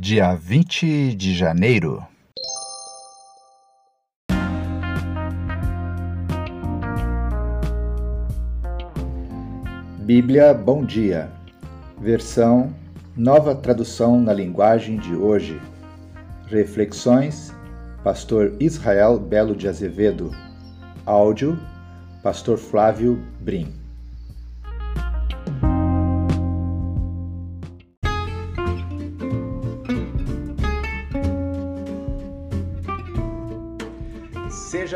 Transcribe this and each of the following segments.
dia 20 de janeiro. Bíblia Bom Dia, versão Nova Tradução na Linguagem de Hoje. Reflexões, Pastor Israel Belo de Azevedo. Áudio, Pastor Flávio Brim.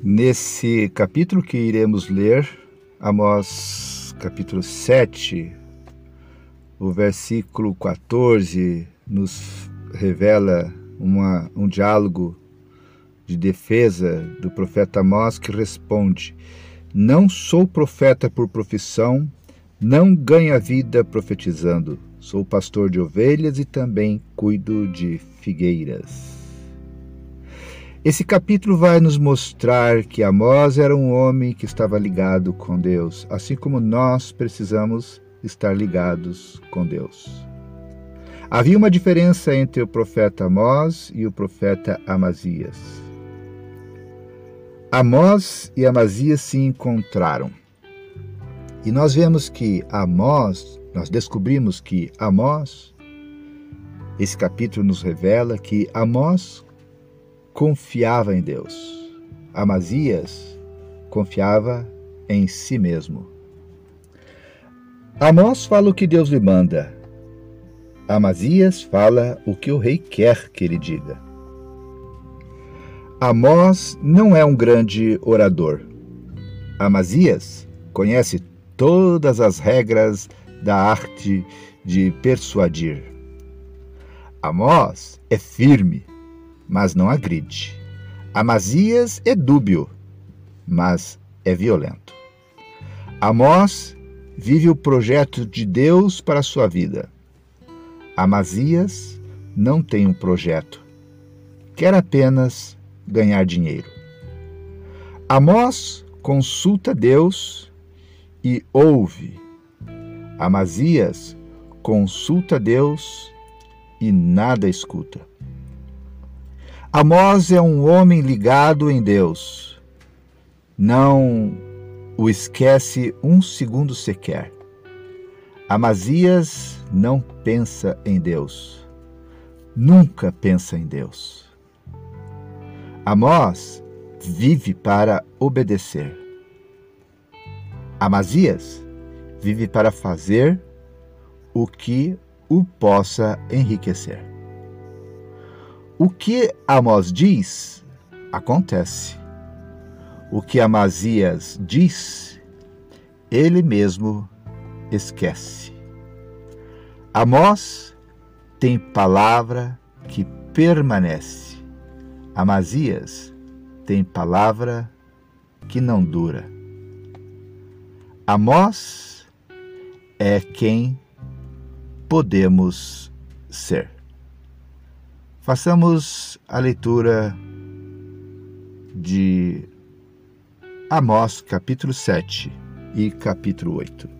Nesse capítulo que iremos ler, Amós capítulo 7, o versículo 14 nos revela uma, um diálogo de defesa do profeta Amós que responde: Não sou profeta por profissão, não ganho a vida profetizando. Sou pastor de ovelhas e também cuido de figueiras. Esse capítulo vai nos mostrar que Amós era um homem que estava ligado com Deus, assim como nós precisamos estar ligados com Deus. Havia uma diferença entre o profeta Amós e o profeta Amazias. Amós e Amazias se encontraram. E nós vemos que Amós, nós descobrimos que Amós, esse capítulo nos revela que Amós confiava em Deus. Amazias confiava em si mesmo. Amós fala o que Deus lhe manda. Amazias fala o que o rei quer que ele diga. Amós não é um grande orador. Amazias conhece todas as regras da arte de persuadir. Amós é firme, mas não agride. Amazias é dúbio, mas é violento. Amós vive o projeto de Deus para a sua vida. Amazias não tem um projeto, quer apenas ganhar dinheiro. Amós consulta Deus e ouve. Amazias consulta Deus e nada escuta. Amós é um homem ligado em Deus. Não o esquece um segundo sequer. Amazias não pensa em Deus. Nunca pensa em Deus. Amós vive para obedecer. Amazias vive para fazer o que o possa enriquecer. O que Amós diz, acontece. O que Amazias diz, ele mesmo esquece. Amós tem palavra que permanece. Amazias tem palavra que não dura. Amós é quem podemos ser. Façamos a leitura de Amós, capítulo 7 e capítulo 8.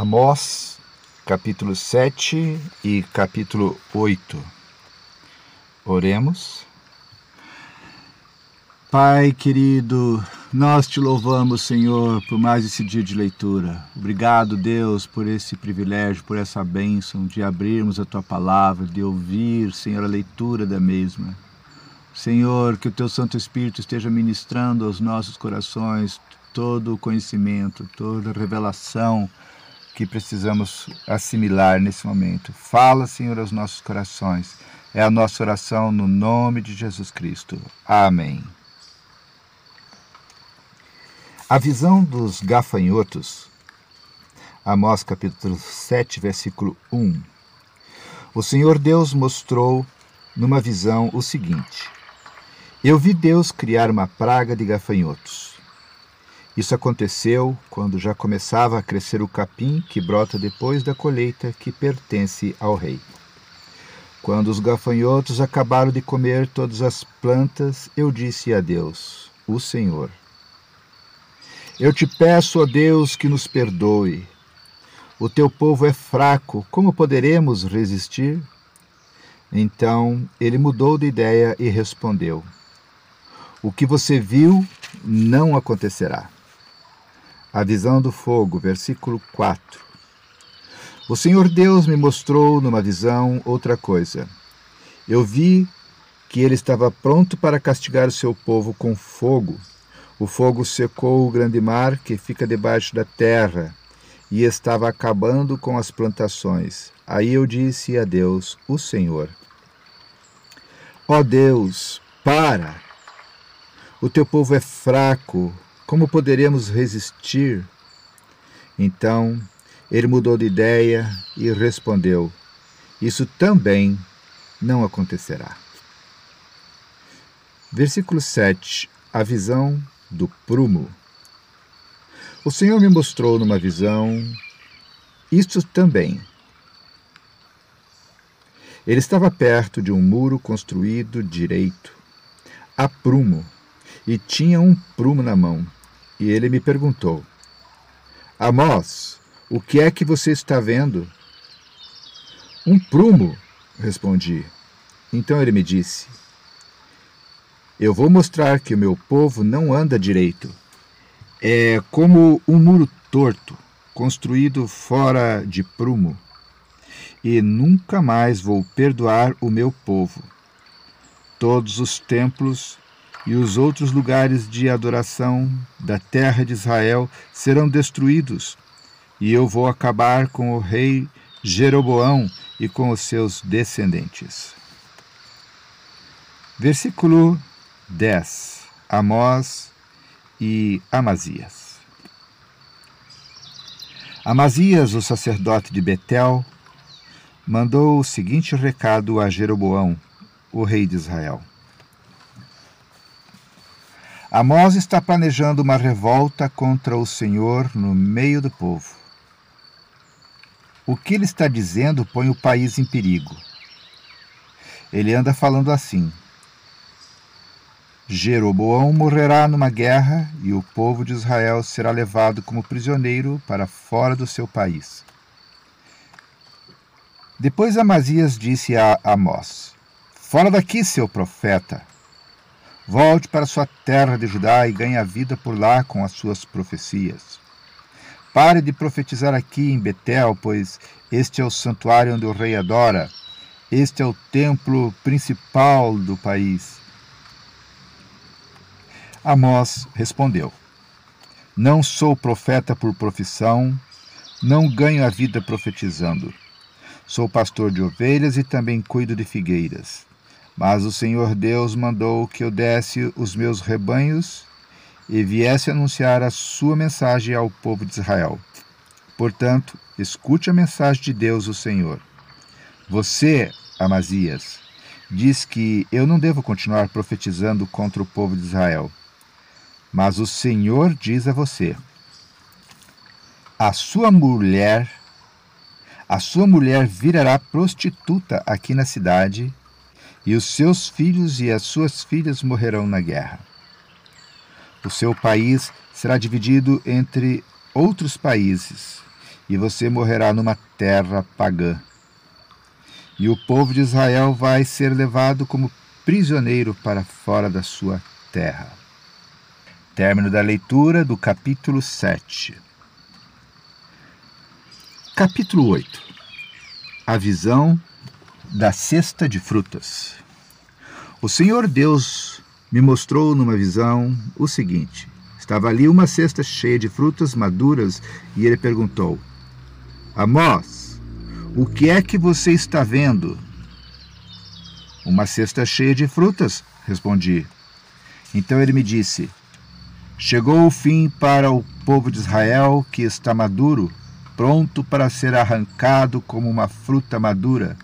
Amós, capítulo 7 e capítulo 8. Oremos. Pai querido, nós te louvamos, Senhor, por mais esse dia de leitura. Obrigado, Deus, por esse privilégio, por essa bênção de abrirmos a tua palavra, de ouvir, Senhor, a leitura da mesma. Senhor, que o teu Santo Espírito esteja ministrando aos nossos corações todo o conhecimento, toda a revelação que precisamos assimilar nesse momento. Fala, Senhor, aos nossos corações. É a nossa oração no nome de Jesus Cristo. Amém. A visão dos gafanhotos, Amós capítulo 7, versículo 1. O Senhor Deus mostrou numa visão o seguinte: Eu vi Deus criar uma praga de gafanhotos isso aconteceu quando já começava a crescer o capim que brota depois da colheita que pertence ao rei. Quando os gafanhotos acabaram de comer todas as plantas, eu disse a Deus, o Senhor: Eu te peço, ó Deus, que nos perdoe. O teu povo é fraco, como poderemos resistir? Então ele mudou de ideia e respondeu: O que você viu não acontecerá. A visão do fogo, versículo 4. O Senhor Deus me mostrou numa visão outra coisa. Eu vi que ele estava pronto para castigar o seu povo com fogo. O fogo secou o grande mar que fica debaixo da terra e estava acabando com as plantações. Aí eu disse a Deus, o Senhor: Ó oh Deus, para! O teu povo é fraco, como poderemos resistir? Então ele mudou de ideia e respondeu: Isso também não acontecerá. Versículo 7 A visão do prumo. O Senhor me mostrou numa visão isto também. Ele estava perto de um muro construído direito, a prumo, e tinha um prumo na mão. E ele me perguntou: Amós, o que é que você está vendo? Um prumo, respondi. Então ele me disse: Eu vou mostrar que o meu povo não anda direito. É como um muro torto, construído fora de prumo. E nunca mais vou perdoar o meu povo. Todos os templos e os outros lugares de adoração da terra de Israel serão destruídos, e eu vou acabar com o rei Jeroboão e com os seus descendentes. Versículo 10. Amós e Amazias. Amazias, o sacerdote de Betel, mandou o seguinte recado a Jeroboão, o rei de Israel. Amós está planejando uma revolta contra o Senhor no meio do povo. O que ele está dizendo põe o país em perigo. Ele anda falando assim: Jeroboão morrerá numa guerra e o povo de Israel será levado como prisioneiro para fora do seu país. Depois Amazias disse a Amós: Fora daqui, seu profeta! Volte para sua terra de Judá e ganhe a vida por lá com as suas profecias. Pare de profetizar aqui em Betel, pois este é o santuário onde o rei adora. Este é o templo principal do país. Amós respondeu: Não sou profeta por profissão, não ganho a vida profetizando. Sou pastor de ovelhas e também cuido de figueiras. Mas o Senhor Deus mandou que eu desse os meus rebanhos e viesse anunciar a sua mensagem ao povo de Israel. Portanto, escute a mensagem de Deus, o Senhor. Você, Amazias, diz que eu não devo continuar profetizando contra o povo de Israel. Mas o Senhor diz a você: a sua mulher, a sua mulher virará prostituta aqui na cidade e os seus filhos e as suas filhas morrerão na guerra. O seu país será dividido entre outros países, e você morrerá numa terra pagã. E o povo de Israel vai ser levado como prisioneiro para fora da sua terra. Término da leitura do capítulo 7. Capítulo 8 A visão da cesta de frutas. O Senhor Deus me mostrou numa visão o seguinte: estava ali uma cesta cheia de frutas maduras e ele perguntou: Amós, o que é que você está vendo? Uma cesta cheia de frutas, respondi. Então ele me disse: Chegou o fim para o povo de Israel que está maduro, pronto para ser arrancado como uma fruta madura.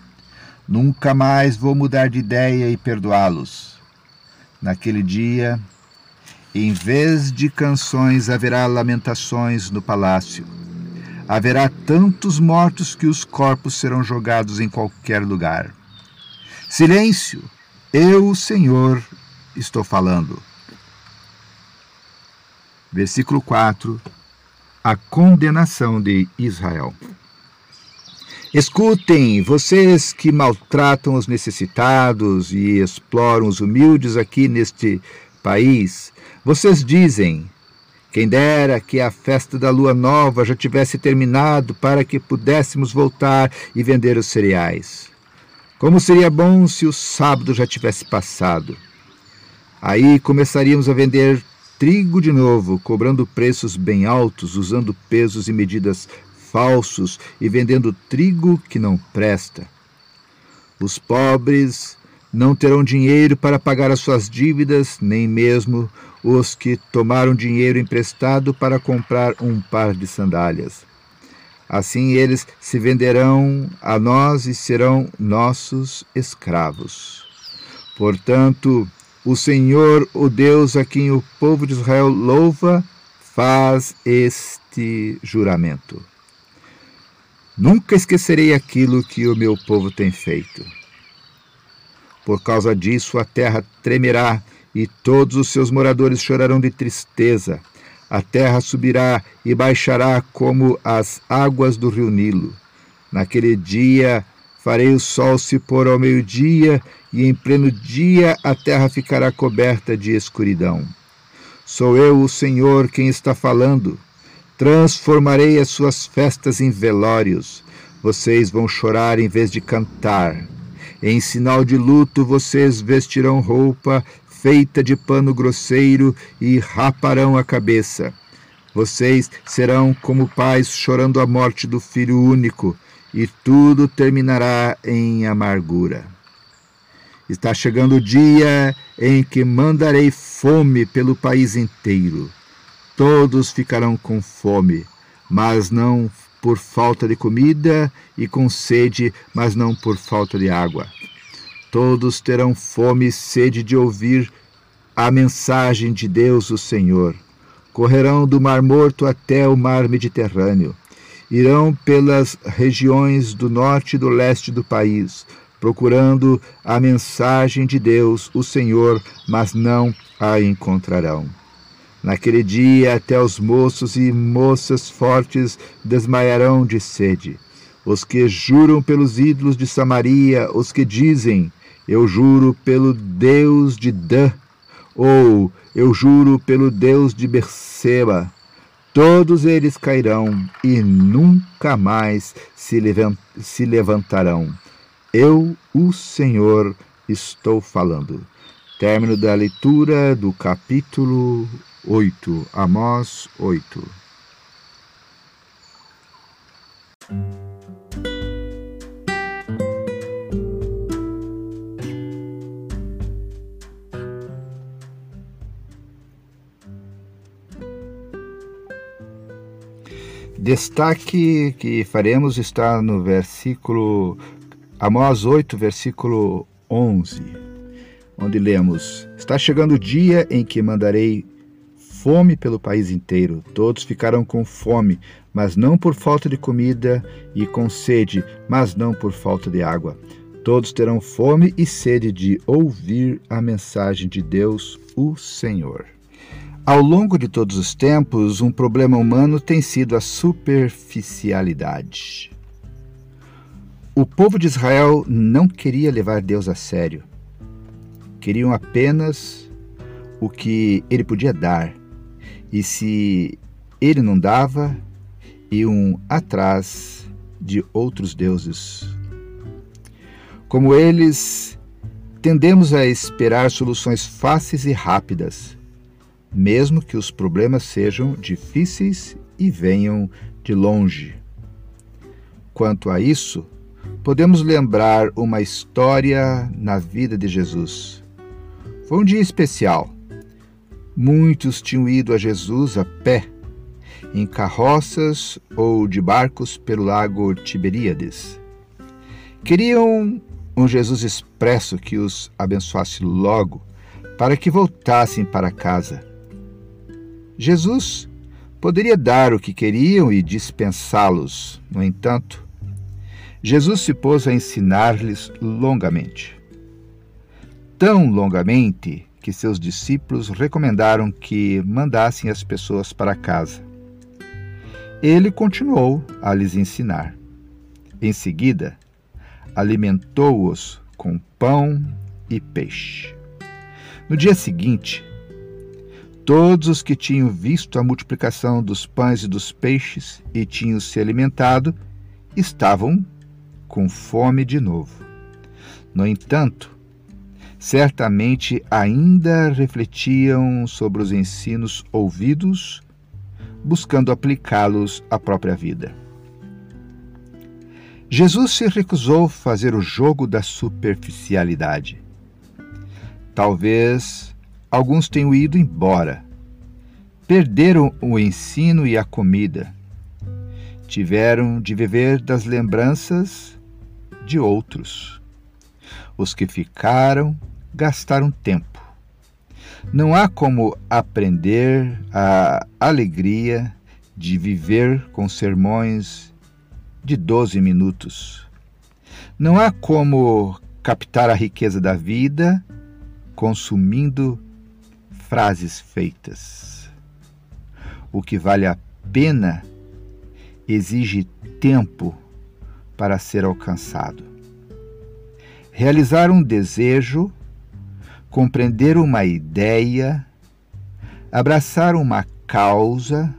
Nunca mais vou mudar de ideia e perdoá-los. Naquele dia, em vez de canções, haverá lamentações no palácio. Haverá tantos mortos que os corpos serão jogados em qualquer lugar. Silêncio! Eu, Senhor, estou falando. Versículo 4 A condenação de Israel. Escutem, vocês que maltratam os necessitados e exploram os humildes aqui neste país, vocês dizem: quem dera que a festa da lua nova já tivesse terminado para que pudéssemos voltar e vender os cereais. Como seria bom se o sábado já tivesse passado. Aí começaríamos a vender trigo de novo, cobrando preços bem altos, usando pesos e medidas falsos e vendendo trigo que não presta. Os pobres não terão dinheiro para pagar as suas dívidas, nem mesmo os que tomaram dinheiro emprestado para comprar um par de sandálias. Assim eles se venderão a nós e serão nossos escravos. Portanto, o Senhor, o Deus a quem o povo de Israel louva, faz este juramento. Nunca esquecerei aquilo que o meu povo tem feito. Por causa disso, a terra tremerá e todos os seus moradores chorarão de tristeza. A terra subirá e baixará como as águas do rio Nilo. Naquele dia farei o sol se pôr ao meio-dia, e em pleno dia a terra ficará coberta de escuridão. Sou eu, o Senhor, quem está falando. Transformarei as suas festas em velórios. Vocês vão chorar em vez de cantar. Em sinal de luto, vocês vestirão roupa feita de pano grosseiro e raparão a cabeça. Vocês serão como pais chorando a morte do filho único, e tudo terminará em amargura. Está chegando o dia em que mandarei fome pelo país inteiro. Todos ficarão com fome, mas não por falta de comida, e com sede, mas não por falta de água. Todos terão fome e sede de ouvir a mensagem de Deus, o Senhor. Correrão do Mar Morto até o Mar Mediterrâneo. Irão pelas regiões do norte e do leste do país, procurando a mensagem de Deus, o Senhor, mas não a encontrarão. Naquele dia, até os moços e moças fortes desmaiarão de sede. Os que juram pelos ídolos de Samaria, os que dizem: Eu juro pelo Deus de Dan, ou Eu juro pelo Deus de Berseba, todos eles cairão e nunca mais se, levantarão. Eu, o Senhor, estou falando. Término da leitura do capítulo 8, Amós 8. Destaque que faremos está no versículo Amós 8, versículo 11, onde lemos: Está chegando o dia em que mandarei fome pelo país inteiro. Todos ficarão com fome, mas não por falta de comida, e com sede, mas não por falta de água. Todos terão fome e sede de ouvir a mensagem de Deus, o Senhor. Ao longo de todos os tempos, um problema humano tem sido a superficialidade. O povo de Israel não queria levar Deus a sério. Queriam apenas o que ele podia dar. E se ele não dava, iam atrás de outros deuses. Como eles, tendemos a esperar soluções fáceis e rápidas, mesmo que os problemas sejam difíceis e venham de longe. Quanto a isso, podemos lembrar uma história na vida de Jesus. Foi um dia especial. Muitos tinham ido a Jesus a pé, em carroças ou de barcos pelo lago Tiberíades. Queriam um Jesus expresso que os abençoasse logo, para que voltassem para casa. Jesus poderia dar o que queriam e dispensá-los. No entanto, Jesus se pôs a ensinar-lhes longamente. Tão longamente que seus discípulos recomendaram que mandassem as pessoas para casa. Ele continuou a lhes ensinar. Em seguida, alimentou-os com pão e peixe. No dia seguinte, todos os que tinham visto a multiplicação dos pães e dos peixes e tinham se alimentado estavam com fome de novo. No entanto, certamente ainda refletiam sobre os ensinos ouvidos, buscando aplicá-los à própria vida. Jesus se recusou fazer o jogo da superficialidade. Talvez alguns tenham ido embora, perderam o ensino e a comida, tiveram de viver das lembranças de outros. Os que ficaram gastaram tempo. Não há como aprender a alegria de viver com sermões de 12 minutos. Não há como captar a riqueza da vida consumindo frases feitas. O que vale a pena exige tempo para ser alcançado. Realizar um desejo, compreender uma ideia, abraçar uma causa,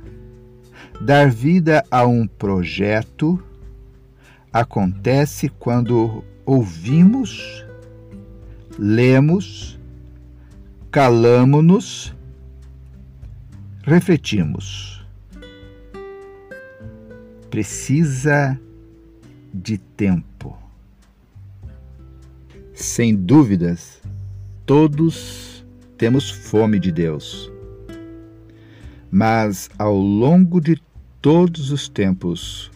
dar vida a um projeto, acontece quando ouvimos, lemos, calamo-nos, refletimos. Precisa de tempo. Sem dúvidas, todos temos fome de Deus. Mas ao longo de todos os tempos,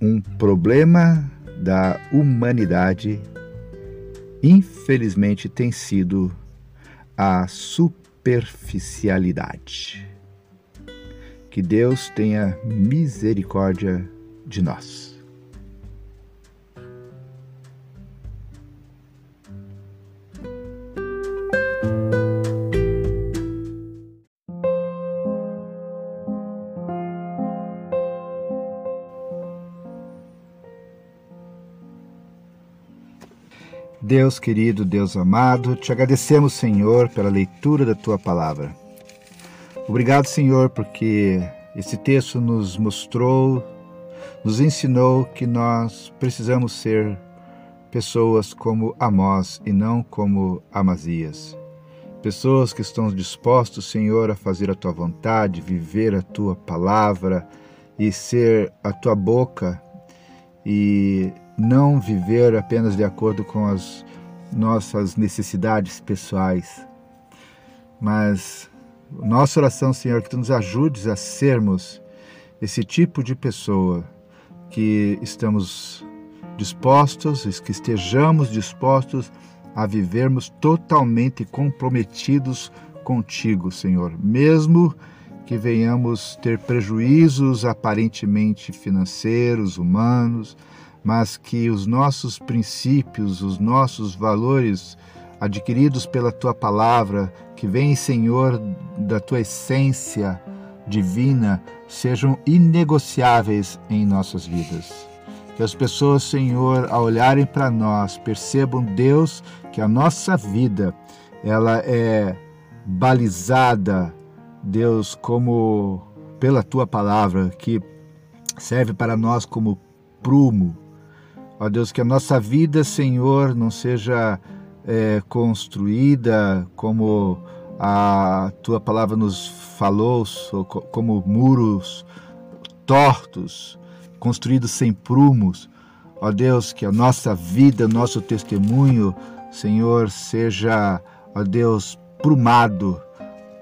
um problema da humanidade, infelizmente, tem sido a superficialidade. Que Deus tenha misericórdia de nós. Deus querido, Deus amado, te agradecemos, Senhor, pela leitura da tua palavra. Obrigado, Senhor, porque esse texto nos mostrou, nos ensinou que nós precisamos ser pessoas como Amós e não como Amazias. Pessoas que estão dispostos, Senhor, a fazer a tua vontade, viver a tua palavra e ser a tua boca e não viver apenas de acordo com as nossas necessidades pessoais, mas nossa oração, Senhor, que tu nos ajudes a sermos esse tipo de pessoa que estamos dispostos, que estejamos dispostos a vivermos totalmente comprometidos contigo, Senhor, mesmo que venhamos ter prejuízos aparentemente financeiros, humanos, mas que os nossos princípios, os nossos valores adquiridos pela tua palavra, que vêm, Senhor, da tua essência divina, sejam inegociáveis em nossas vidas. Que as pessoas, Senhor, ao olharem para nós, percebam, Deus, que a nossa vida, ela é balizada, Deus, como pela tua palavra, que serve para nós como prumo. Ó Deus, que a nossa vida, Senhor, não seja é, construída como a tua palavra nos falou, como muros tortos, construídos sem prumos. Ó Deus, que a nossa vida, nosso testemunho, Senhor, seja, ó Deus, prumado,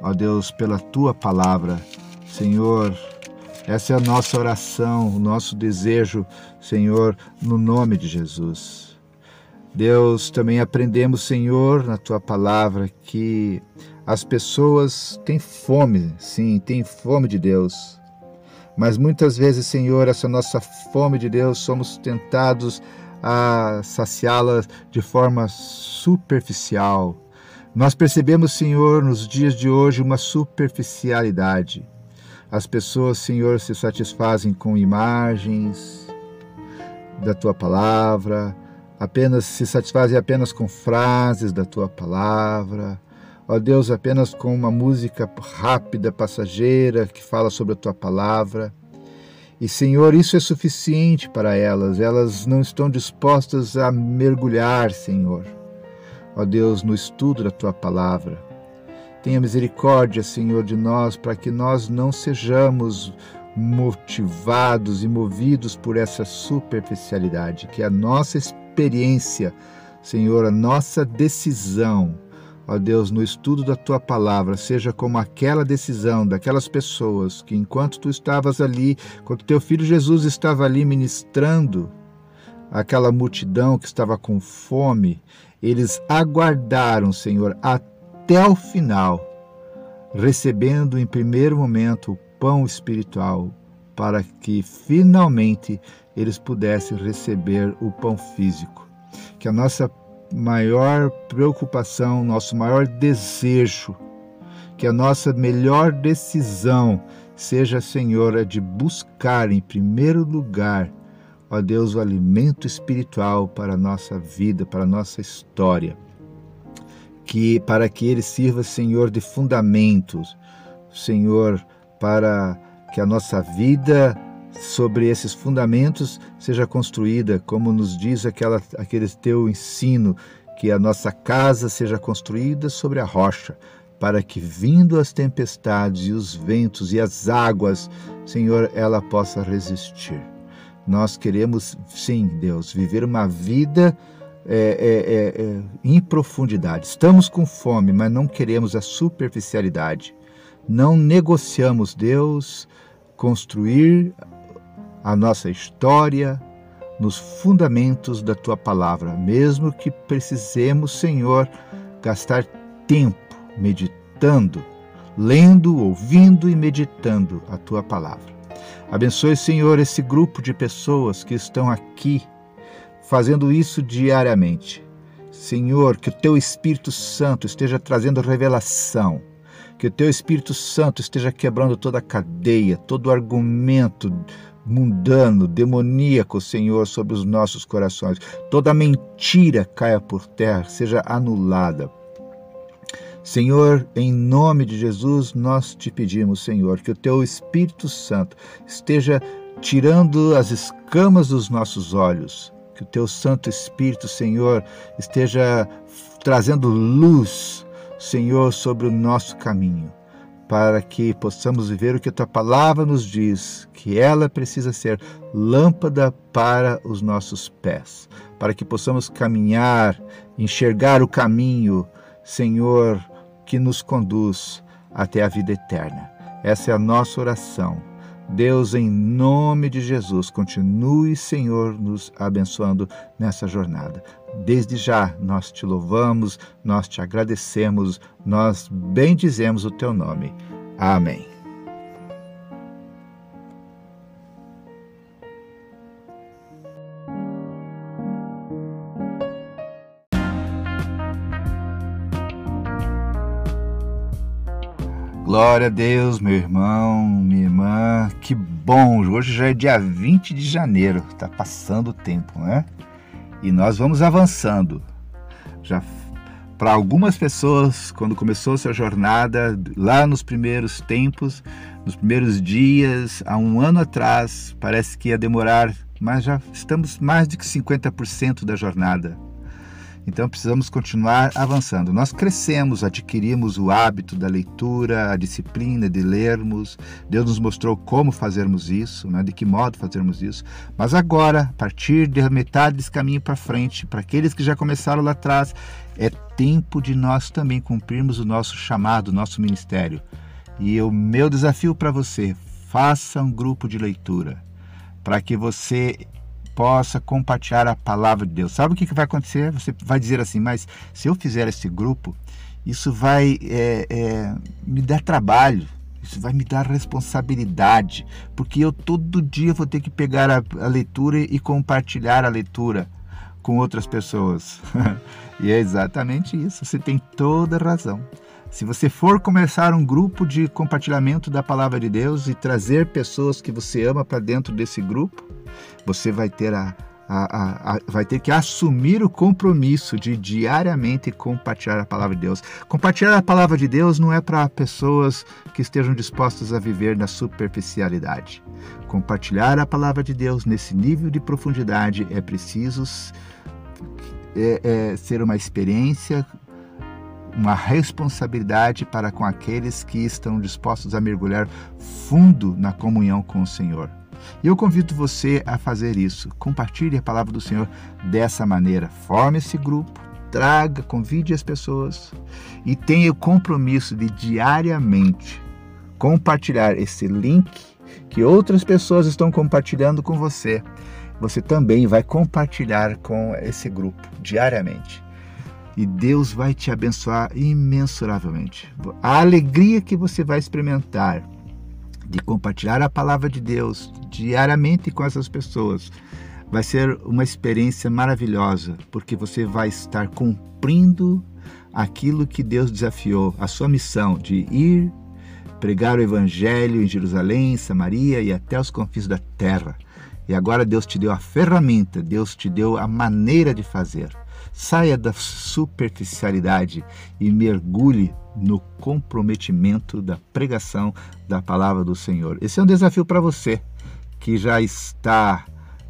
ó Deus, pela tua palavra. Senhor, essa é a nossa oração, o nosso desejo, Senhor, no nome de Jesus. Deus, também aprendemos, Senhor, na tua palavra, que as pessoas têm fome, sim, têm fome de Deus. Mas muitas vezes, Senhor, essa nossa fome de Deus, somos tentados a saciá-la de forma superficial. Nós percebemos, Senhor, nos dias de hoje uma superficialidade. As pessoas, Senhor, se satisfazem com imagens da tua palavra, apenas se satisfazem apenas com frases da tua palavra. Ó Deus, apenas com uma música rápida, passageira, que fala sobre a tua palavra. E, Senhor, isso é suficiente para elas. Elas não estão dispostas a mergulhar, Senhor. Ó Deus, no estudo da tua palavra. Tenha misericórdia, Senhor, de nós, para que nós não sejamos motivados e movidos por essa superficialidade, que a nossa experiência, Senhor, a nossa decisão, ó Deus, no estudo da tua palavra, seja como aquela decisão daquelas pessoas que, enquanto tu estavas ali, quando teu filho Jesus estava ali ministrando, aquela multidão que estava com fome, eles aguardaram, Senhor, até até o final, recebendo em primeiro momento o pão espiritual, para que finalmente eles pudessem receber o pão físico. Que a nossa maior preocupação, nosso maior desejo, que a nossa melhor decisão seja, Senhor, a de buscar em primeiro lugar, ó Deus, o alimento espiritual para a nossa vida, para a nossa história que para que ele sirva, Senhor, de fundamentos, Senhor, para que a nossa vida sobre esses fundamentos seja construída, como nos diz aquela, aquele teu ensino, que a nossa casa seja construída sobre a rocha, para que, vindo as tempestades e os ventos e as águas, Senhor, ela possa resistir. Nós queremos, sim, Deus, viver uma vida é, é, é, é, em profundidade. Estamos com fome, mas não queremos a superficialidade. Não negociamos Deus construir a nossa história nos fundamentos da tua palavra, mesmo que precisemos, Senhor, gastar tempo meditando, lendo, ouvindo e meditando a tua palavra. Abençoe, Senhor, esse grupo de pessoas que estão aqui fazendo isso diariamente. Senhor, que o teu Espírito Santo esteja trazendo revelação, que o teu Espírito Santo esteja quebrando toda a cadeia, todo argumento mundano, demoníaco, Senhor, sobre os nossos corações. Toda mentira caia por terra, seja anulada. Senhor, em nome de Jesus, nós te pedimos, Senhor, que o teu Espírito Santo esteja tirando as escamas dos nossos olhos, que o teu Santo Espírito, Senhor, esteja trazendo luz, Senhor, sobre o nosso caminho, para que possamos viver o que a tua palavra nos diz, que ela precisa ser lâmpada para os nossos pés, para que possamos caminhar, enxergar o caminho, Senhor, que nos conduz até a vida eterna. Essa é a nossa oração Deus, em nome de Jesus, continue, Senhor, nos abençoando nessa jornada. Desde já nós te louvamos, nós te agradecemos, nós bendizemos o teu nome. Amém. Glória a Deus, meu irmão, minha irmã. Que bom! Hoje já é dia 20 de janeiro, tá passando o tempo, né? E nós vamos avançando. Já para algumas pessoas, quando começou sua jornada, lá nos primeiros tempos, nos primeiros dias, há um ano atrás, parece que ia demorar, mas já estamos mais de que 50% da jornada. Então precisamos continuar avançando. Nós crescemos, adquirimos o hábito da leitura, a disciplina de lermos. Deus nos mostrou como fazermos isso, né? de que modo fazermos isso. Mas agora, a partir da metade desse caminho para frente, para aqueles que já começaram lá atrás, é tempo de nós também cumprirmos o nosso chamado, o nosso ministério. E o meu desafio para você, faça um grupo de leitura, para que você possa compartilhar a palavra de Deus. Sabe o que vai acontecer? Você vai dizer assim, mas se eu fizer esse grupo, isso vai é, é, me dar trabalho, isso vai me dar responsabilidade, porque eu todo dia vou ter que pegar a, a leitura e compartilhar a leitura com outras pessoas. e é exatamente isso, você tem toda razão. Se você for começar um grupo de compartilhamento da palavra de Deus e trazer pessoas que você ama para dentro desse grupo, você vai ter a, a, a, a, vai ter que assumir o compromisso de diariamente compartilhar a palavra de Deus. Compartilhar a palavra de Deus não é para pessoas que estejam dispostas a viver na superficialidade. Compartilhar a palavra de Deus nesse nível de profundidade é preciso é, é, ser uma experiência uma responsabilidade para com aqueles que estão dispostos a mergulhar fundo na comunhão com o Senhor. E eu convido você a fazer isso. Compartilhe a palavra do Senhor dessa maneira. Forme esse grupo, traga, convide as pessoas e tenha o compromisso de diariamente compartilhar esse link que outras pessoas estão compartilhando com você. Você também vai compartilhar com esse grupo diariamente e Deus vai te abençoar imensuravelmente. A alegria que você vai experimentar de compartilhar a palavra de Deus diariamente com essas pessoas vai ser uma experiência maravilhosa, porque você vai estar cumprindo aquilo que Deus desafiou, a sua missão de ir pregar o evangelho em Jerusalém, Samaria e até os confins da terra. E agora Deus te deu a ferramenta, Deus te deu a maneira de fazer. Saia da superficialidade e mergulhe no comprometimento da pregação da palavra do Senhor. Esse é um desafio para você que já está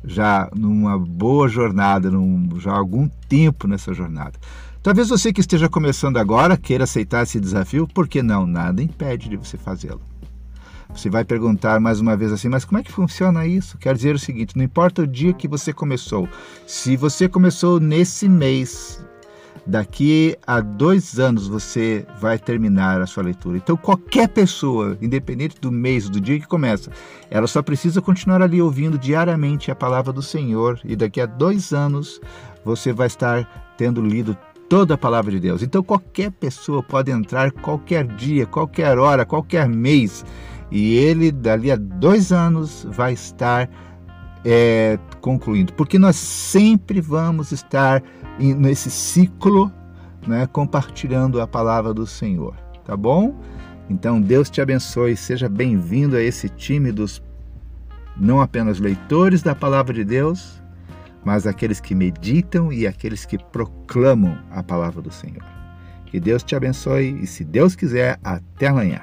já numa boa jornada, num, já há algum tempo nessa jornada. Talvez você que esteja começando agora queira aceitar esse desafio, por que não? Nada impede de você fazê-lo. Você vai perguntar mais uma vez assim, mas como é que funciona isso? Quer dizer o seguinte: não importa o dia que você começou, se você começou nesse mês, daqui a dois anos você vai terminar a sua leitura. Então, qualquer pessoa, independente do mês, do dia que começa, ela só precisa continuar ali ouvindo diariamente a palavra do Senhor, e daqui a dois anos você vai estar tendo lido toda a palavra de Deus. Então, qualquer pessoa pode entrar qualquer dia, qualquer hora, qualquer mês e ele, dali a dois anos, vai estar é, concluindo, porque nós sempre vamos estar nesse ciclo né, compartilhando a palavra do Senhor, tá bom? Então Deus te abençoe, seja bem-vindo a esse time dos não apenas leitores da palavra de Deus, mas aqueles que meditam e aqueles que proclamam a palavra do Senhor. Que Deus te abençoe e, se Deus quiser, até amanhã.